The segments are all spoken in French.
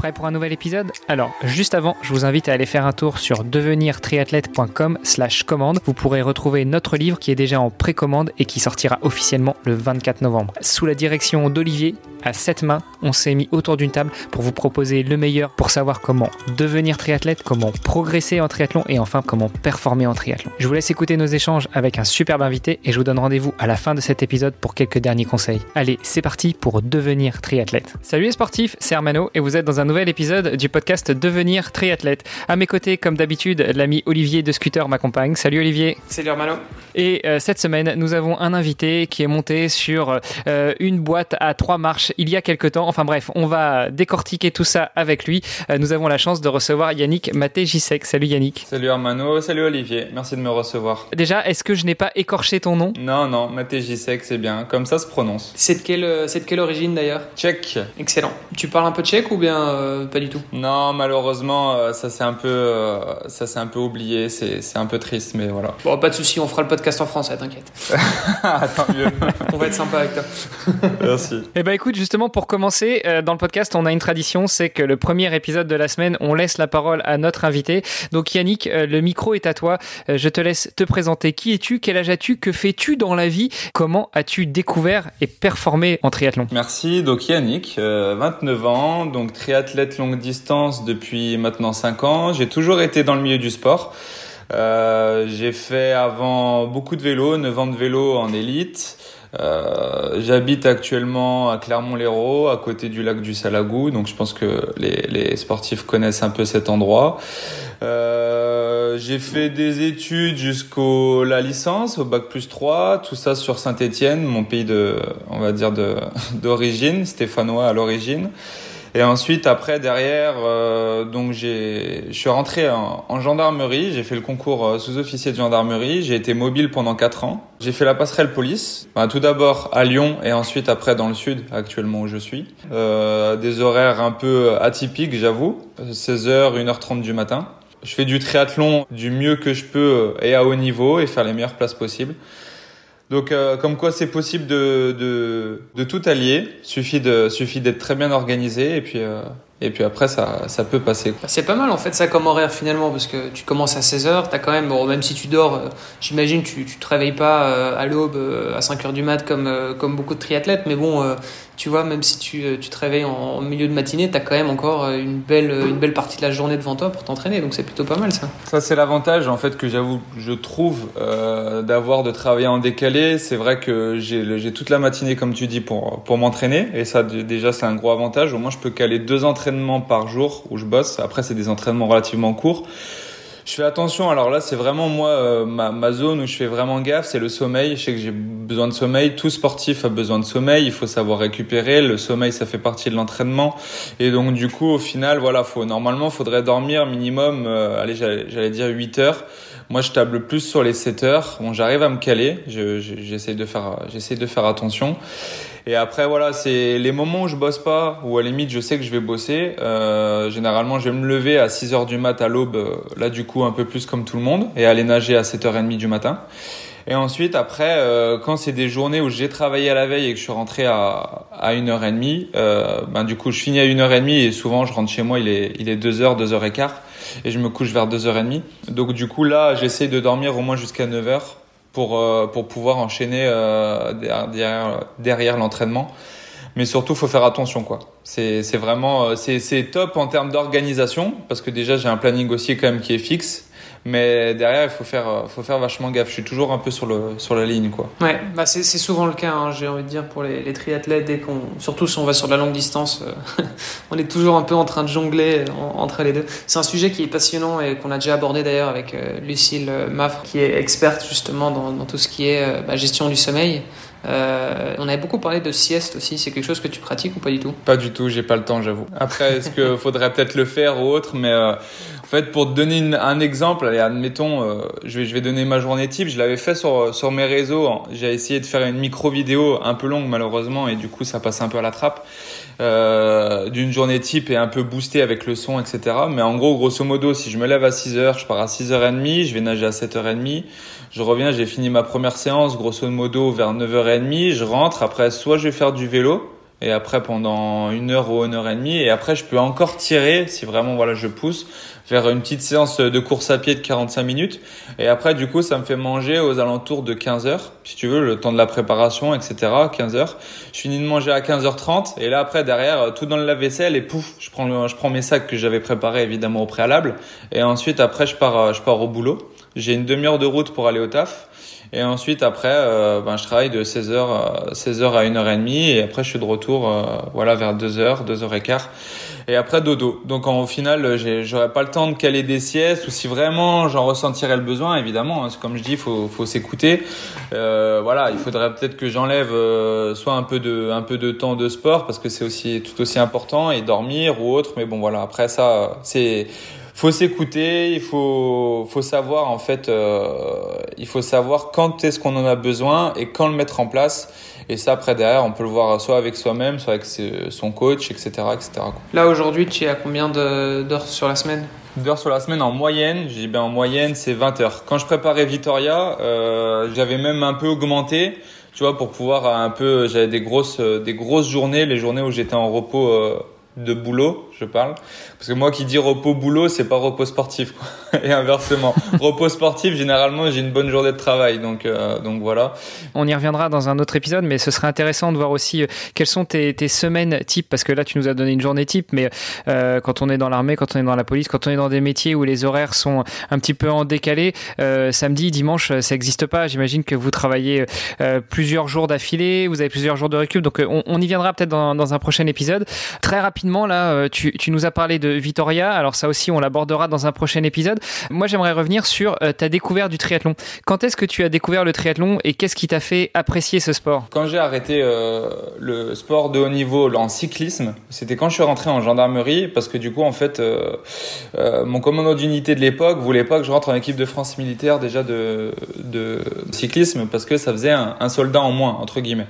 Prêt pour un nouvel épisode Alors, juste avant, je vous invite à aller faire un tour sur devenirtriathlète.com slash commande. Vous pourrez retrouver notre livre qui est déjà en précommande et qui sortira officiellement le 24 novembre. Sous la direction d'Olivier, à sept mains, on s'est mis autour d'une table pour vous proposer le meilleur pour savoir comment devenir triathlète, comment progresser en triathlon et enfin comment performer en triathlon. Je vous laisse écouter nos échanges avec un superbe invité et je vous donne rendez-vous à la fin de cet épisode pour quelques derniers conseils. Allez, c'est parti pour devenir triathlète. Salut les sportifs, c'est Hermano et vous êtes dans un nouvel épisode du podcast Devenir triathlète. À mes côtés, comme d'habitude, l'ami Olivier de Scooter m'accompagne. Salut Olivier. Salut Hermano. Et euh, cette semaine, nous avons un invité qui est monté sur euh, une boîte à trois marches il y a quelque temps. Enfin bref, on va décortiquer tout ça avec lui. Euh, nous avons la chance de recevoir Yannick Maté-Gisek. Salut Yannick. Salut Hermano, salut Olivier. Merci de me recevoir. Déjà, est-ce que je n'ai pas écorché ton nom? Non, non, Maté-Gisek, c'est bien. Comme ça se prononce. C'est de quelle, c'est de quelle origine d'ailleurs? Tchèque. Excellent. Tu parles un peu tchèque ou bien euh, pas du tout? Non, malheureusement, euh, ça c'est un peu, euh, ça c'est un peu oublié. C'est, c'est un peu triste, mais voilà. Bon, pas de souci, on fera le podcast en français, t'inquiète. Tant mieux. on va être sympa avec toi. Merci. Eh ben écoute, justement pour commencer, euh, dans le podcast, on a une tradition, c'est que le premier épisode de la semaine, on laisse la parole à notre invité. Donc Yannick, euh, le micro est à toi. Euh, je te laisse te présenter. Qui es-tu? Quel âge as-tu? Que fais-tu dans la vie? Comment as-tu découvert et performé en triathlon? Merci. Donc Yannick, euh, 29 ans, donc triathlète longue distance depuis maintenant 5 ans. J'ai toujours été dans le milieu du sport. J'ai fait avant beaucoup de vélo, 9 ans de vélo en élite. Euh, J'habite actuellement à Clermont-Lérault, à côté du lac du Salagou, donc je pense que les, les sportifs connaissent un peu cet endroit. Euh, j'ai fait des études jusqu'au la licence, au bac plus 3, tout ça sur Saint-Étienne, mon pays de, on va dire de d'origine, stéphanois à l'origine. Et ensuite, après, derrière, euh, donc j'ai, je suis rentré en, en gendarmerie. J'ai fait le concours euh, sous-officier de gendarmerie. J'ai été mobile pendant quatre ans. J'ai fait la passerelle police. Enfin, tout d'abord à Lyon et ensuite après dans le sud, actuellement où je suis. Euh, des horaires un peu atypiques, j'avoue. 16h, 1h30 du matin. Je fais du triathlon du mieux que je peux et à haut niveau et faire les meilleures places possibles. Donc, euh, comme quoi c'est possible de, de, de tout allier. Suffit de suffit d'être très bien organisé et puis euh, et puis après ça ça peut passer. C'est pas mal en fait ça comme horaire finalement parce que tu commences à 16h, t'as quand même, bon, même si tu dors, euh, j'imagine tu, tu te réveilles pas euh, à l'aube euh, à 5h du mat comme, comme beaucoup de triathlètes, mais bon, tu vois, même si tu, tu te réveilles en, en milieu de matinée, t'as quand même encore une belle, une belle partie de la journée devant toi pour t'entraîner, donc c'est plutôt pas mal ça. Ça c'est l'avantage en fait que j'avoue je trouve euh, d'avoir de travailler en décalé. C'est vrai que j'ai toute la matinée comme tu dis pour pour m'entraîner et ça déjà c'est un gros avantage. Au moins je peux caler deux entraînements par jour où je bosse. Après c'est des entraînements relativement courts. Je fais attention. Alors là, c'est vraiment moi euh, ma, zone où je fais vraiment gaffe, c'est le sommeil. Je sais que j'ai besoin de sommeil. Tout sportif a besoin de sommeil. Il faut savoir récupérer. Le sommeil, ça fait partie de l'entraînement. Et donc du coup, au final, voilà, faut normalement, faudrait dormir minimum. euh, allez, j'allais dire 8 heures. Moi, je table plus sur les 7 heures. Bon, j'arrive à me caler. Je- je- J'essaie de faire, j'essaie de faire attention. Et après, voilà, c'est les moments où je bosse pas, où à la limite je sais que je vais bosser. Euh, généralement, je vais me lever à 6 heures du mat à l'aube, euh, là du coup un peu plus comme tout le monde, et aller nager à 7h30 du matin. Et ensuite, après, euh, quand c'est des journées où j'ai travaillé à la veille et que je suis rentré à, à 1h30, euh, ben du coup je finis à 1h30 et souvent je rentre chez moi, il est, il est 2h, 2h15, et je me couche vers 2h30. Donc du coup là, j'essaie de dormir au moins jusqu'à 9h pour, euh, pour pouvoir enchaîner euh, derrière, derrière, derrière l'entraînement. Mais surtout, faut faire attention, quoi. C'est, vraiment, euh, c'est top en termes d'organisation, parce que déjà, j'ai un planning aussi quand même qui est fixe. Mais derrière, il faut faire, euh, faut faire vachement gaffe. Je suis toujours un peu sur le, sur la ligne, quoi. Ouais, bah c'est souvent le cas, hein, j'ai envie de dire, pour les, les triathlètes, dès qu'on, surtout si on va sur de la longue distance, euh, on est toujours un peu en train de jongler en- entre les deux. C'est un sujet qui est passionnant et qu'on a déjà abordé d'ailleurs avec euh, Lucille euh, Maffre, qui est experte justement dans, dans tout ce qui est euh, bah, gestion du sommeil. Euh, on avait beaucoup parlé de sieste aussi, c'est quelque chose que tu pratiques ou pas du tout? Pas du tout, j'ai pas le temps, j'avoue. Après, est-ce que faudrait peut-être le faire ou autre, mais euh, fait, pour te donner une- un exemple, allez, admettons, euh, je vais je vais donner ma journée type. Je l'avais fait sur sur mes réseaux. J'ai essayé de faire une micro vidéo un peu longue malheureusement, et du coup, ça passe un peu à la trappe euh, d'une journée type et un peu boostée avec le son, etc. Mais en gros, grosso modo, si je me lève à 6 heures, je pars à 6h30, je vais nager à 7h30. Je reviens, j'ai fini ma première séance, grosso modo vers 9h30. Je rentre. Après, soit je vais faire du vélo, et après pendant une heure ou une heure et demie et après je peux encore tirer si vraiment voilà je pousse faire une petite séance de course à pied de 45 minutes. Et après du coup ça me fait manger aux alentours de 15 heures si tu veux le temps de la préparation etc 15 heures. Je finis de manger à 15h30 et là après derrière tout dans le lave-vaisselle et pouf je prends je prends mes sacs que j'avais préparés évidemment au préalable. Et ensuite après je pars je pars au boulot j'ai une demi-heure de route pour aller au taf et ensuite, après, euh, ben, je travaille de 16h, 16h à 1h30 et après, je suis de retour euh, voilà, vers 2h, 2h15. Et après, dodo. Donc, en, au final, j'aurais pas le temps de caler des siestes ou si vraiment j'en ressentirais le besoin, évidemment. Hein, comme je dis, il faut, faut s'écouter. Euh, voilà, il faudrait peut-être que j'enlève euh, soit un peu, de, un peu de temps de sport parce que c'est aussi tout aussi important et dormir ou autre. Mais bon, voilà, après ça, c'est faut s'écouter, il faut, faut savoir en fait, euh, il faut savoir quand est-ce qu'on en a besoin et quand le mettre en place. Et ça, après, derrière, on peut le voir soit avec soi-même, soit avec son coach, etc. etc. Là, aujourd'hui, tu es à combien d'heures sur la semaine? D'heures sur la semaine en moyenne, j'ai bien en moyenne, c'est 20 heures. Quand je préparais Vitoria, euh, j'avais même un peu augmenté, tu vois, pour pouvoir un peu, j'avais des grosses, des grosses journées, les journées où j'étais en repos euh, de boulot, je parle. Parce que moi qui dis repos boulot, c'est pas repos sportif. Quoi. Et inversement, repos sportif, généralement, j'ai une bonne journée de travail. Donc, euh, donc voilà. On y reviendra dans un autre épisode, mais ce serait intéressant de voir aussi euh, quelles sont tes, tes, semaines type. Parce que là, tu nous as donné une journée type, mais euh, quand on est dans l'armée, quand on est dans la police, quand on est dans des métiers où les horaires sont un petit peu en décalé, euh, samedi, dimanche, ça n'existe pas. J'imagine que vous travaillez euh, plusieurs jours d'affilée, vous avez plusieurs jours de récup. Donc, on, on y viendra peut-être dans, dans, un prochain épisode. Très rapidement, là, tu, tu nous as parlé de Vitoria. Alors ça aussi, on l'abordera dans un prochain épisode. Moi, j'aimerais revenir sur euh, ta découverte du triathlon. Quand est-ce que tu as découvert le triathlon et qu'est-ce qui t'a fait apprécier ce sport? Quand j'ai arrêté euh, le sport de haut niveau en cyclisme, c'était quand je suis rentré en gendarmerie parce que du coup, en fait, euh, euh mon commandant d'unité de l'époque voulait pas que je rentre en équipe de France militaire déjà de, cyclisme parce que ça faisait un, un, soldat en moins entre guillemets.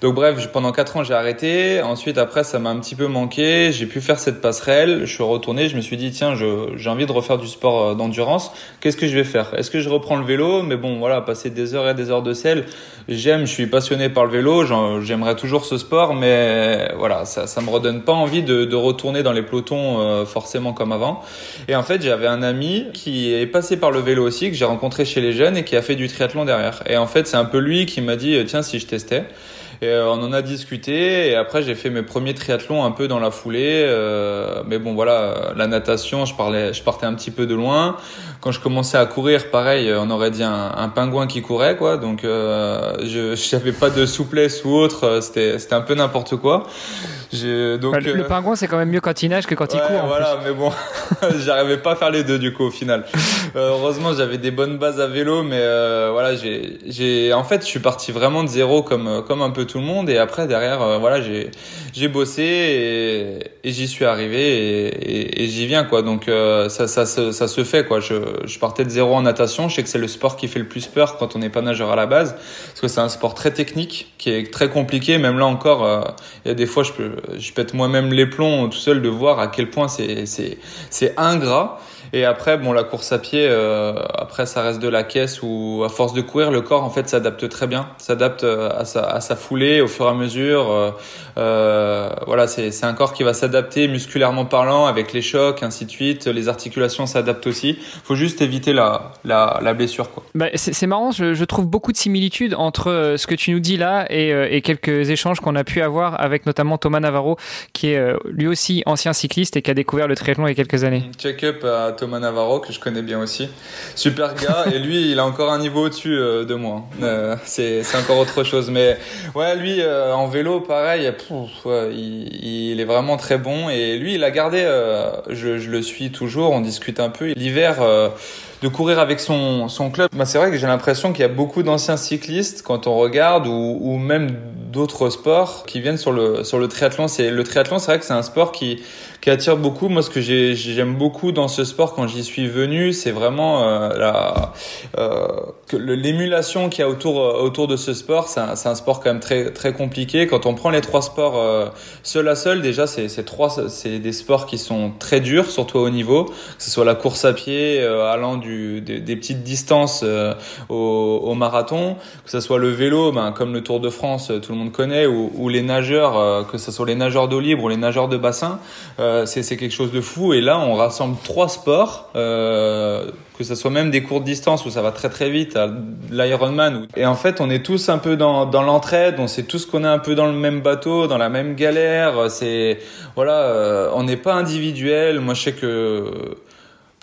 Donc bref, pendant quatre ans, j'ai arrêté. Ensuite, après, ça m'a un petit peu manqué. J'ai pu faire cette passerelle. Je suis retourné, je me suis dit tiens, j'ai envie de refaire du sport euh, d'endurance. Qu'est-ce que je vais faire? Est-ce que je reprends le vélo? Mais bon, voilà, passer des heures et des heures de selle, j'aime, je suis passionné par le vélo, j'aimerais toujours ce sport, mais voilà, ça, ça me redonne pas envie de, retourner dans les pelotons euh, forcément comme avant. Et en fait, j'avais un ami qui est passé par le vélo aussi, que j'ai rencontré chez les jeunes et qui a fait du triathlon derrière. Et en fait, c'est un peu lui qui m'a dit tiens, si je testais. Et euh, on en a discuté et après j'ai fait mes premiers triathlons un peu dans la foulée. Euh, mais bon voilà, la natation, je parlais, je partais un petit peu de loin. Quand je commençais à courir, pareil, on aurait dit un, un pingouin qui courait quoi. Donc euh, je n'avais pas de souplesse ou autre. C'était c'était un peu n'importe quoi. Donc, le, le, pingouin c'est quand même mieux quand il nage que quand ouais, il court. Voilà, mais bon, j'arrivais pas à faire les deux du coup au final. heureusement j'avais des bonnes bases à vélo, mais voilà j'ai j'ai en fait je suis parti vraiment de zéro comme comme un peu tout le monde. Et après derrière euh, voilà j'ai j'ai bossé et, et j'y suis arrivé et, et, et j'y viens quoi. Donc euh, ça, ça, ça, ça se fait quoi. Je, je partais de zéro en natation. Je sais que c'est le sport qui fait le plus peur quand on n'est pas nageur à la base parce que c'est un sport très technique qui est très compliqué. Même là encore euh, il y a des fois je peux je pète moi-même les plombs tout seul de voir à quel point c'est ingrat et après, bon, la course à pied, euh, après, ça reste de la caisse où, à force de courir, le corps, en fait, s'adapte très bien, s'adapte euh, à sa, à sa foulée au fur et à mesure. Euh, euh voilà, c'est un corps qui va s'adapter musculairement parlant avec les chocs, ainsi de suite. Les articulations s'adaptent aussi. Faut juste éviter la, la, la blessure, quoi. Bah, c'est marrant, je, je, trouve beaucoup de similitudes entre ce que tu nous dis là et, et quelques échanges qu'on a pu avoir avec notamment Thomas Navarro, qui est lui aussi ancien cycliste et qui a découvert le triathlon il y a quelques années. Check-up à Thomas Navarro que je connais bien aussi. Super gars et lui il a encore un niveau au-dessus euh, de moi. Euh, c'est encore autre chose mais ouais lui euh, en vélo pareil il, est vraiment très bon et lui il a gardé je, je, le suis toujours on discute un peu l'hiver de courir avec son, son club. Bah, c'est vrai que j'ai l'impression qu'il y a beaucoup d'anciens cyclistes quand on regarde ou, même d'autres sports qui viennent sur le sur le triathlon. C'est le triathlon, c'est vrai que c'est un sport qui qui attire beaucoup. Moi, ce que j'aime beaucoup dans ce sport quand j'y suis venu, c'est vraiment euh, la euh, l'émulation qu'il y a autour autour de ce sport. C'est un, sport quand même très très compliqué. Quand on prend les trois sports euh, seul à seul, déjà c'est trois c'est des sports qui sont très durs, surtout au niveau, que ce soit la course à pied, euh, allant du des, petites distances euh, au, marathon, que ce soit le vélo, ben, comme le Tour de France, tout le monde connaît, ou, les nageurs, euh, que ce soit les nageurs d'eau libre ou les nageurs de bassin, euh, c'est quelque chose de fou. Et là, on rassemble trois sports. Euh, que ce soit même des courtes distances où ça va très très vite, l'Ironman. Et en fait, on est tous un peu dans, l'entraide, on sait tous qu'on est un peu dans le même bateau, dans la même galère. C'est voilà, euh, on n'est pas individuel. Moi, je sais que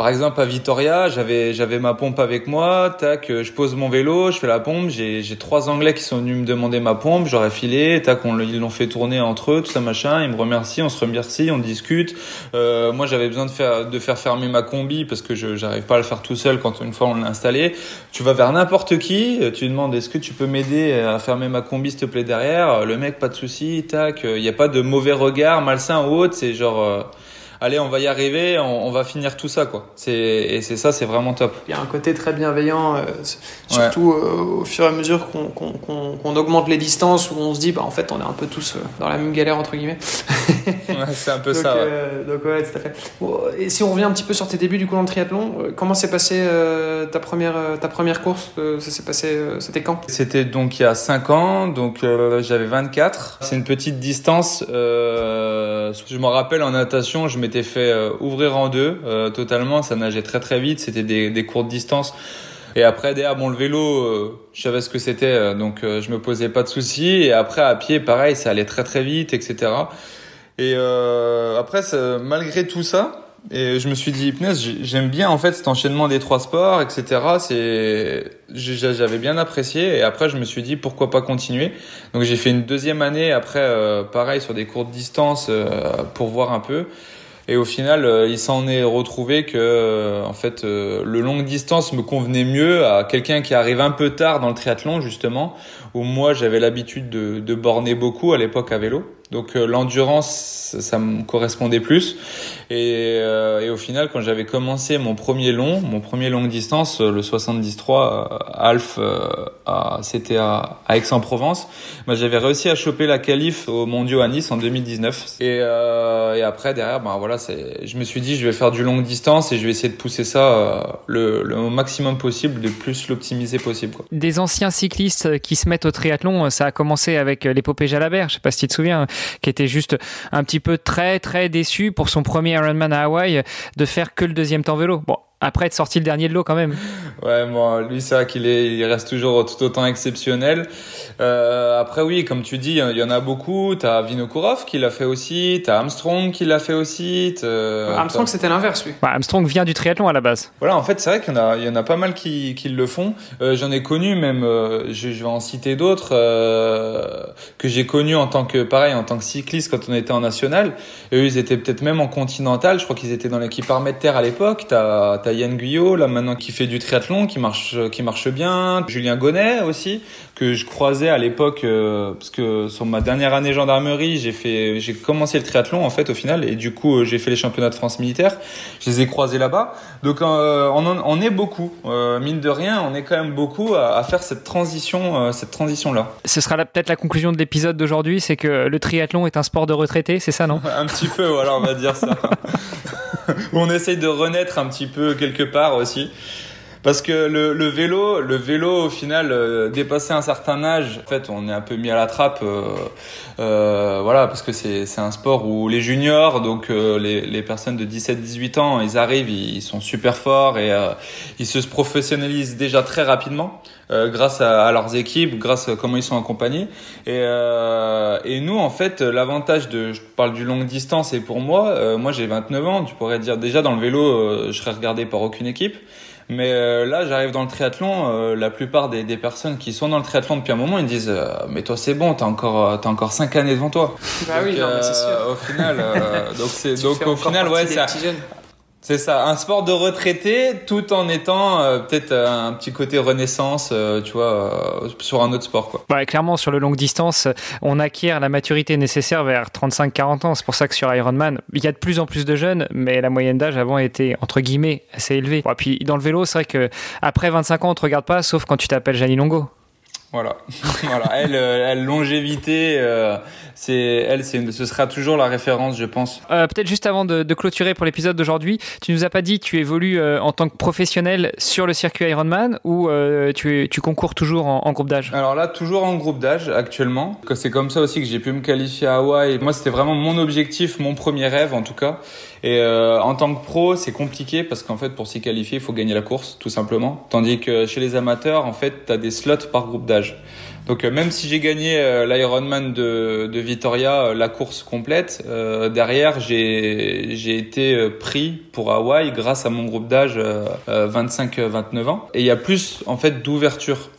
par exemple, à Vitoria, j'avais j'avais ma pompe avec moi. Tac, euh, je pose mon vélo, je fais la pompe. J'ai j'ai trois Anglais qui sont venus me demander ma pompe. J'aurais filé. Tac, on, ils l'ont fait tourner entre eux, tout ça machin. Ils me remercient, on se remercie, on discute. Euh, moi, j'avais besoin de faire de faire fermer ma combi parce que je j'arrive pas à le faire tout seul quand une fois on l'a installé. Tu vas vers n'importe qui, tu demandes est-ce que tu peux m'aider à fermer ma combi s'il te plaît derrière? Le mec, pas de souci. Tac, il y a pas de mauvais regard malsain ou autre. C'est genre euh, allez, on va y arriver, on, on va finir tout ça, quoi. C'est, et c'est ça, c'est vraiment top. Il y a un côté très bienveillant, euh, surtout ouais. euh, au fur et à mesure qu'on, qu'on, qu'on, qu'on augmente les distances, où on se dit, bah, en fait, on est un peu tous euh, dans la même galère, entre guillemets. c'est un peu donc, ça. Ouais. Euh, donc, ouais, tout à fait. Et si on revient un petit peu sur tes débuts du coup dans le triathlon, euh, comment s'est passé ta, première, ta première course Ça s'est passé, c'était quand? C'était donc il y a 5 ans, donc j'avais 24. C'est une petite distance. je me rappelle en natation, je m'étais fait euh, ouvrir en deux euh, totalement. Ça nageait très très vite. C'était des, des courtes distances. Et après, derrière, bon, le vélo, euh, je savais ce que c'était, euh, donc euh, je me posais pas de soucis. Et après, à pied, pareil, ça allait très très vite, etc. Et après, ça, malgré tout ça, et je me suis dit, punaise, j'aime bien en fait cet enchaînement des trois sports, etc. J'avais bien apprécié. Et après, je me suis dit, pourquoi pas continuer. Donc j'ai fait une deuxième année après, pareil, sur des courtes distances pour voir un peu. Et au final, euh, il s'en est retrouvé que, euh, en fait, euh, le longue distance me convenait mieux à quelqu'un qui arrive un peu tard dans le triathlon, justement, où moi j'avais l'habitude de, de borner beaucoup à l'époque à vélo. Donc euh, l'endurance, ça me correspondait plus. Et, euh, et au final, quand j'avais commencé mon premier long, mon premier longue distance, euh, le 73 Alf, c'était à, à Aix-en-Provence, bah, j'avais réussi à choper la qualif au Mondiaux à Nice en 2019. Et, euh, et après, derrière, bah, voilà, je me suis dit, je vais faire du longue distance et je vais essayer de pousser ça le, le maximum possible, de plus l'optimiser possible. Quoi. Des anciens cyclistes qui se mettent au triathlon, ça a commencé avec l'épopée Jalabert, je sais pas si tu te souviens qui était juste un petit peu très très déçu pour son premier Ironman à Hawaï de faire que le deuxième temps vélo. Bon, après être sorti le dernier de l'eau quand même. Ouais, bon, lui c'est vrai qu'il est, il reste toujours tout autant exceptionnel. Euh, après oui, comme tu dis, il y en a beaucoup. T'as Vinokourov qui l'a fait aussi, t'as Armstrong qui l'a fait aussi. Armstrong c'était l'inverse lui. Ouais, Armstrong vient du triathlon à la base. Voilà, en fait c'est vrai qu'il y en a, il y en a pas mal qui, qui le font. Euh, J'en ai connu même, euh, je, je, vais en citer d'autres euh, que j'ai connus en tant que pareil, en tant que cycliste quand on était en national. Et eux ils étaient peut-être même en continental. Je crois qu'ils étaient dans l'équipe Armée de Terre à l'époque. T'as Yann Guyot là maintenant qui fait du triathlon, qui marche, qui marche bien. Julien Gonnet aussi que je croisais à l'époque euh, parce que sur ma dernière année gendarmerie, j'ai fait j'ai commencé le triathlon en fait au final et du coup j'ai fait les championnats de France militaire. Je les ai croisés là-bas. Donc euh, on, en, on est beaucoup euh, mine de rien, on est quand même beaucoup à, à faire cette transition cette transition là. Ce sera peut-être la conclusion de l'épisode d'aujourd'hui, c'est que le triathlon est un sport de retraité, c'est ça non? Un petit peu voilà, on va dire ça. on essaye de renaître un petit peu quelque part aussi parce que le, le, vélo, le vélo au final euh, dépassé un certain âge, en fait, on est un peu mis à la trappe, euh, euh, voilà, parce que c'est un sport où les juniors, donc euh, les les personnes de 17-18 ans, ils arrivent, ils, sont super forts et euh, ils se professionnalisent déjà très rapidement grâce à, à, leurs équipes, grâce à comment ils sont accompagnés. Et et nous, en fait, l'avantage de, je parle du longue distance et pour moi, moi j'ai 29 ans, tu pourrais dire déjà dans le vélo, je serais regardé par aucune équipe. Mais euh, là, j'arrive dans le triathlon. Euh, la plupart des, des, personnes qui sont dans le triathlon depuis un moment, ils me disent euh, "Mais toi, c'est bon, t'as encore, t'as encore cinq années devant toi." Bah donc, oui, non, c'est sûr. Au final, donc c'est donc au final, ouais, ça. C'est ça, un sport de retraité tout en étant euh, peut-être un petit côté renaissance, euh, tu vois, euh, sur un autre sport. Quoi. Ouais, clairement, sur le longue distance, on acquiert la maturité nécessaire vers 35-40 ans. C'est pour ça que sur Ironman, il y a de plus en plus de jeunes, mais la moyenne d'âge avant était, entre guillemets, assez élevée. Bon, puis dans le vélo, c'est vrai que après 25 ans, on te regarde pas, sauf quand tu t'appelles Gianni Longo. Voilà, voilà. Elle, euh, elle longévité, euh, c'est elle, c'est ce sera toujours la référence, je pense. Euh, Peut-être juste avant de, de clôturer pour l'épisode d'aujourd'hui, tu nous as pas dit tu évolues euh, en tant que professionnel sur le circuit Ironman ou tu, tu concours toujours en, en groupe d'âge? Alors là, toujours en groupe d'âge actuellement. C'est comme ça aussi que j'ai pu me qualifier à Hawaï. Moi, c'était vraiment mon objectif, mon premier rêve en tout cas. Et en tant que pro, c'est compliqué parce qu'en fait, pour s'y qualifier, il faut gagner la course, tout simplement. Tandis que chez les amateurs, en fait, tu as des slots par groupe d'âge. Donc euh, même si j'ai gagné euh, l'Ironman de, de Vitoria, euh, la course complète, derrière j'ai été pris pour Hawaï grâce à mon groupe d'âge euh, 25-29 ans. Et il y a plus en fait d'ouverture.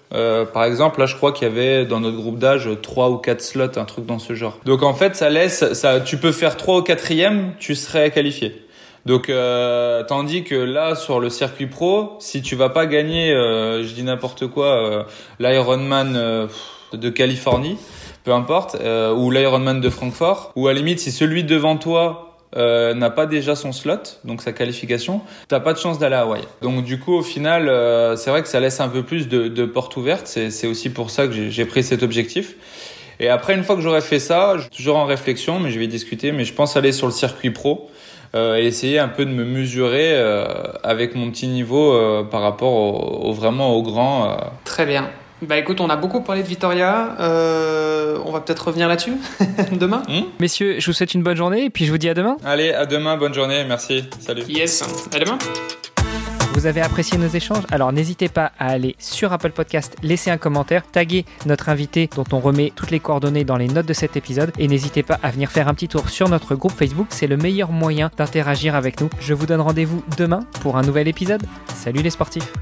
Par exemple, là, je crois qu'il y avait dans notre groupe d'âge trois ou quatre slots, un truc dans ce genre. Donc en fait, ça laisse, ça, tu peux faire trois au quatrième, tu serais qualifié. Donc, euh, tandis que là, sur le circuit pro, si tu vas pas gagner, euh, je dis n'importe quoi, euh, l'Ironman euh, de Californie, peu importe, euh, ou l'Ironman de Francfort, ou à la limite, si celui devant toi euh, n'a pas déjà son slot, donc sa qualification, t'as pas de chance d'aller à Hawaï. Donc du coup, au final, euh, c'est vrai que ça laisse un peu plus de, de portes ouvertes. C'est aussi pour ça que j'ai- pris cet objectif. Et après, une fois que j'aurai fait ça, toujours en réflexion, mais je vais discuter. Mais je pense aller sur le circuit pro et essayer un peu de me mesurer euh, avec mon petit niveau euh, par rapport au, au- vraiment au grand. euh. Très bien. Bah écoute, on a beaucoup parlé de Vitoria. Euh, on va peut-être revenir là-dessus demain. Messieurs, je vous souhaite une bonne journée et puis je vous dis à demain. Allez, à demain, bonne journée, merci, salut. Yes. À demain. Vous avez apprécié nos échanges Alors n'hésitez pas à aller sur Apple Podcast, laisser un commentaire, taguer notre invité dont on remet toutes les coordonnées dans les notes de cet épisode et n'hésitez pas à venir faire un petit tour sur notre groupe Facebook, c'est le meilleur moyen d'interagir avec nous. Je vous donne rendez-vous demain pour un nouvel épisode. Salut les sportifs